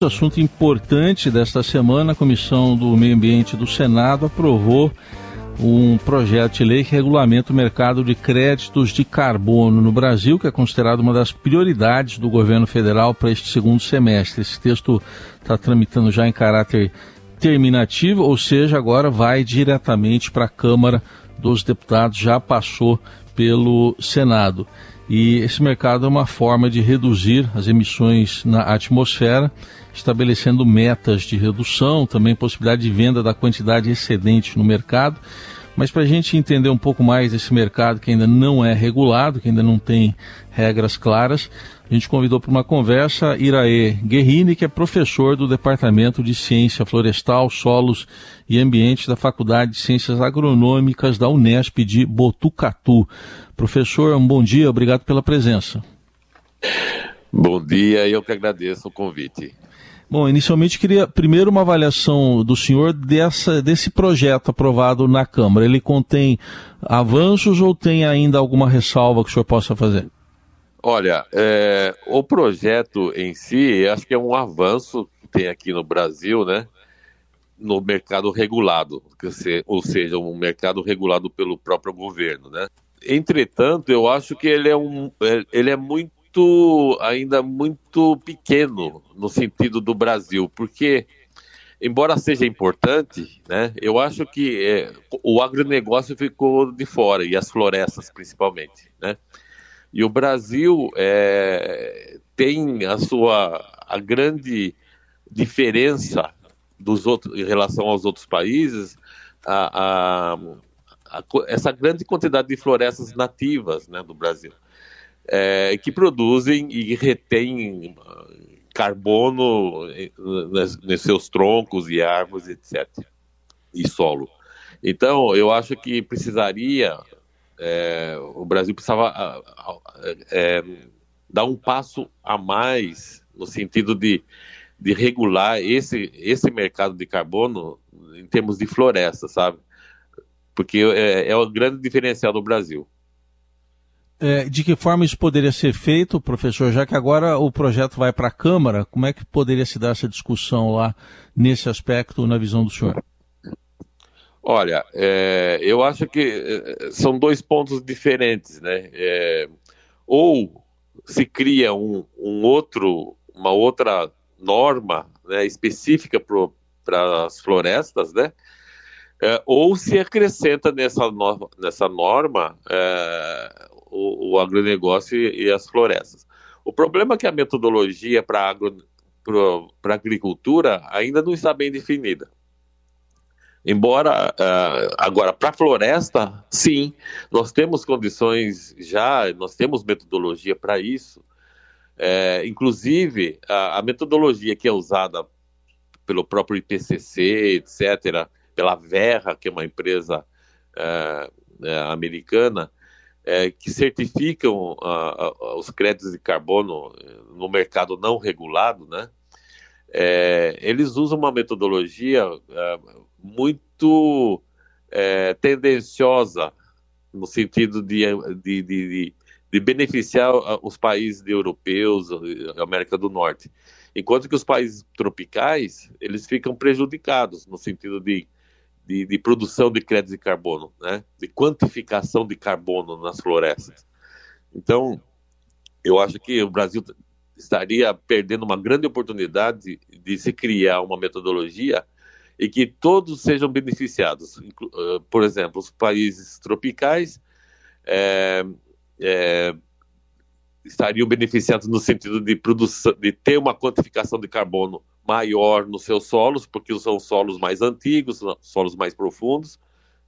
Assunto importante desta semana, a Comissão do Meio Ambiente do Senado aprovou um projeto de lei que regulamenta o mercado de créditos de carbono no Brasil, que é considerado uma das prioridades do governo federal para este segundo semestre. Esse texto está tramitando já em caráter terminativo, ou seja, agora vai diretamente para a Câmara dos Deputados, já passou pelo Senado. E esse mercado é uma forma de reduzir as emissões na atmosfera, estabelecendo metas de redução, também possibilidade de venda da quantidade excedente no mercado. Mas para a gente entender um pouco mais desse mercado que ainda não é regulado, que ainda não tem regras claras, a gente convidou para uma conversa Iraê Guerrini, que é professor do Departamento de Ciência Florestal, Solos e Ambiente da Faculdade de Ciências Agronômicas da Unesp de Botucatu. Professor, um bom dia, obrigado pela presença. Bom dia, eu que agradeço o convite. Bom, inicialmente queria primeiro uma avaliação do senhor dessa, desse projeto aprovado na Câmara. Ele contém avanços ou tem ainda alguma ressalva que o senhor possa fazer? Olha, é, o projeto em si, acho que é um avanço que tem aqui no Brasil, né? No mercado regulado, ou seja, um mercado regulado pelo próprio governo, né? Entretanto, eu acho que ele é um, é, ele é muito, ainda muito pequeno no sentido do Brasil, porque embora seja importante, né? Eu acho que é, o agronegócio ficou de fora e as florestas principalmente, né? E o Brasil é, tem a sua a grande diferença dos outros em relação aos outros países, a, a, a, essa grande quantidade de florestas nativas né, do Brasil, é, que produzem e retêm carbono nos seus troncos e árvores, etc. E solo. Então, eu acho que precisaria é, o Brasil precisava é, dar um passo a mais no sentido de, de regular esse, esse mercado de carbono em termos de floresta, sabe? Porque é, é o grande diferencial do Brasil. É, de que forma isso poderia ser feito, professor? Já que agora o projeto vai para a Câmara, como é que poderia se dar essa discussão lá nesse aspecto, na visão do senhor? Olha, é, eu acho que é, são dois pontos diferentes, né? É, ou se cria um, um, outro, uma outra norma né, específica para as florestas, né? É, ou se acrescenta nessa, no, nessa norma é, o, agronegócio e, e, as florestas. O problema é que a metodologia para a agricultura ainda não está bem definida. Embora uh, agora para a floresta, sim, nós temos condições já, nós temos metodologia para isso. É, inclusive a, a, metodologia que é usada pelo próprio IPCC, etc., pela Verra, que é uma empresa é, americana, é, que certificam os créditos de carbono no mercado não regulado, né? É, eles usam uma metodologia é, muito é, tendenciosa no sentido de, de, de, de, beneficiar os países europeus, América do Norte. Enquanto que os países tropicais, eles ficam prejudicados no sentido de, de, de produção de créditos de carbono, né? de quantificação de carbono nas florestas. Então, eu acho que o Brasil estaria perdendo uma grande oportunidade de, de se criar uma metodologia e que todos sejam beneficiados. Eh, por exemplo, os países tropicais é, é, estariam beneficiados no sentido de produção, de ter uma quantificação de carbono maior nos seus solos, porque são solos mais antigos, solos mais profundos,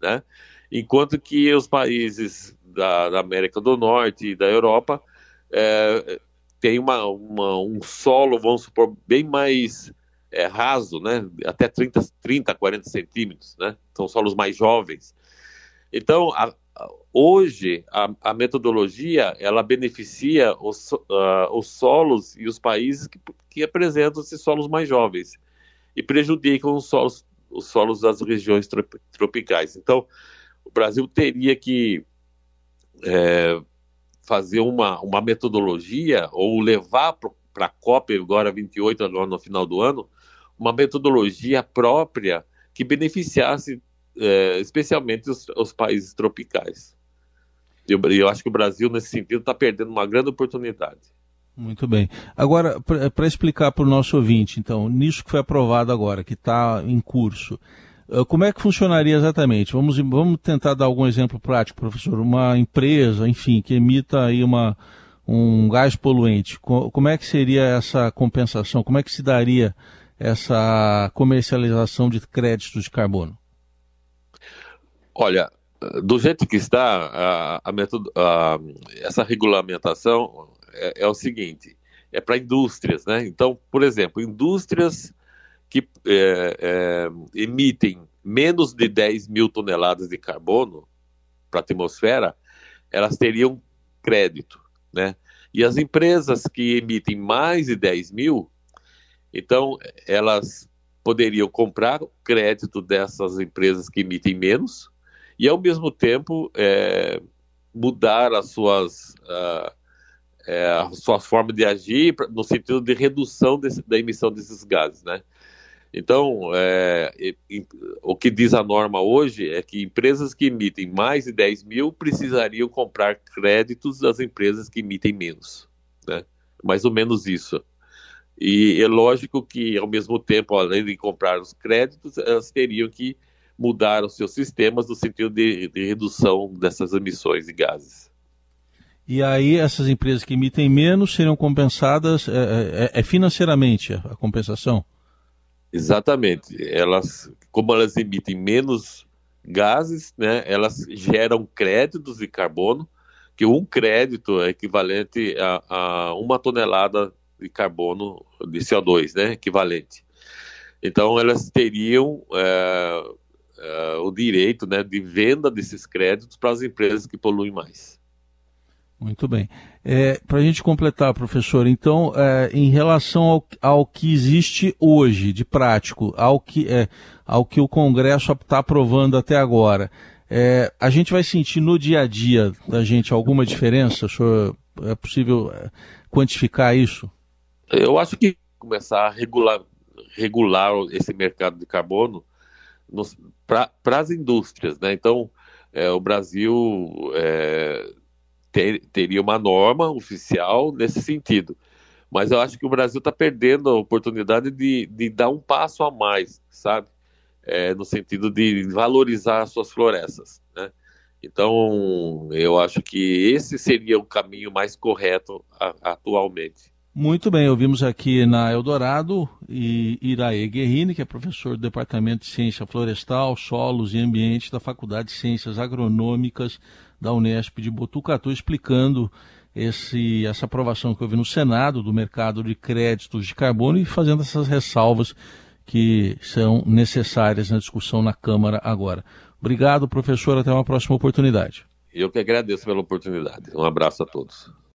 né? Enquanto que os países da, da América do Norte e da Europa é, têm uma, uma, um solo, vamos supor, bem mais é, raso, né? até 30, 30, 40 centímetros, né? são solos mais jovens. Então, a, hoje, a, a, metodologia, ela beneficia os, uh, os solos e os países que, que apresentam esses solos mais jovens e prejudicam os solos, os solos das regiões tropicais. Então, o Brasil teria que é, fazer uma, uma metodologia ou levar para a COP, agora 28, agora no final do ano, uma metodologia própria que beneficiasse é, especialmente os, os, países tropicais. Eu, eu acho que o Brasil, nesse sentido, está perdendo uma grande oportunidade. Muito bem. Agora, para explicar para o nosso ouvinte, então, nisso que foi aprovado agora, que está em curso, eh, como é que funcionaria exatamente? Vamos, vamos tentar dar algum exemplo prático, professor. Uma empresa, enfim, que emita aí uma, um gás poluente, como é que seria essa compensação? Como é que se daria essa comercialização de créditos de carbono? Olha, do jeito que está, a, a a, essa regulamentação é, é, o seguinte: é para indústrias, né? Então, por exemplo, indústrias que é, é, emitem menos de 10 mil toneladas de carbono para a atmosfera, elas teriam crédito, né? E as empresas que emitem mais de 10 mil, então elas poderiam comprar crédito dessas empresas que emitem menos e ao mesmo tempo é, mudar as suas uh, é, a sua forma de agir no sentido de redução desse, da emissão desses gases, né? Então, é, o que diz a norma hoje é que empresas que emitem mais de 10 mil precisariam comprar créditos das empresas que emitem menos, né? Mais ou menos isso. E é lógico que, ao mesmo tempo, além de comprar os créditos, elas teriam que mudar os seus sistemas no sentido de, de redução dessas emissões de gases. E aí essas empresas que emitem menos seriam compensadas é, é, é, financeiramente a compensação? Exatamente. Elas, como elas emitem menos gases, né, elas geram créditos de carbono, que um crédito é equivalente a, a uma tonelada de carbono de CO2, né, equivalente. Então elas teriam é, é, o direito né, de venda desses créditos para as empresas que poluem mais. Muito bem. É, Para a gente completar, professor, então, é, em relação ao, ao, que existe hoje de prático, ao que, é, ao que o Congresso está aprovando até agora, é, a gente vai sentir no dia a dia da gente alguma diferença? Senhor, é possível é, quantificar isso? Eu acho que começar a regular, regular esse mercado de carbono para as indústrias, né? Então, é, o Brasil é, ter, teria uma norma oficial nesse sentido. Mas eu acho que o Brasil está perdendo a oportunidade de, de dar um passo a mais, sabe? É, no sentido de valorizar as suas florestas, né? Então, eu acho que esse seria o caminho mais correto a, atualmente. Muito bem, ouvimos aqui na Eldorado e Iraê Guerrini, que é professor do Departamento de Ciência Florestal, Solos e Ambiente da Faculdade de Ciências Agronômicas da Unesp de Botucatu, explicando esse, essa aprovação que houve no Senado do mercado de créditos de carbono e fazendo essas ressalvas que são necessárias na discussão na Câmara agora. Obrigado, professor. Até uma próxima oportunidade. Eu que agradeço pela oportunidade. Um abraço a todos.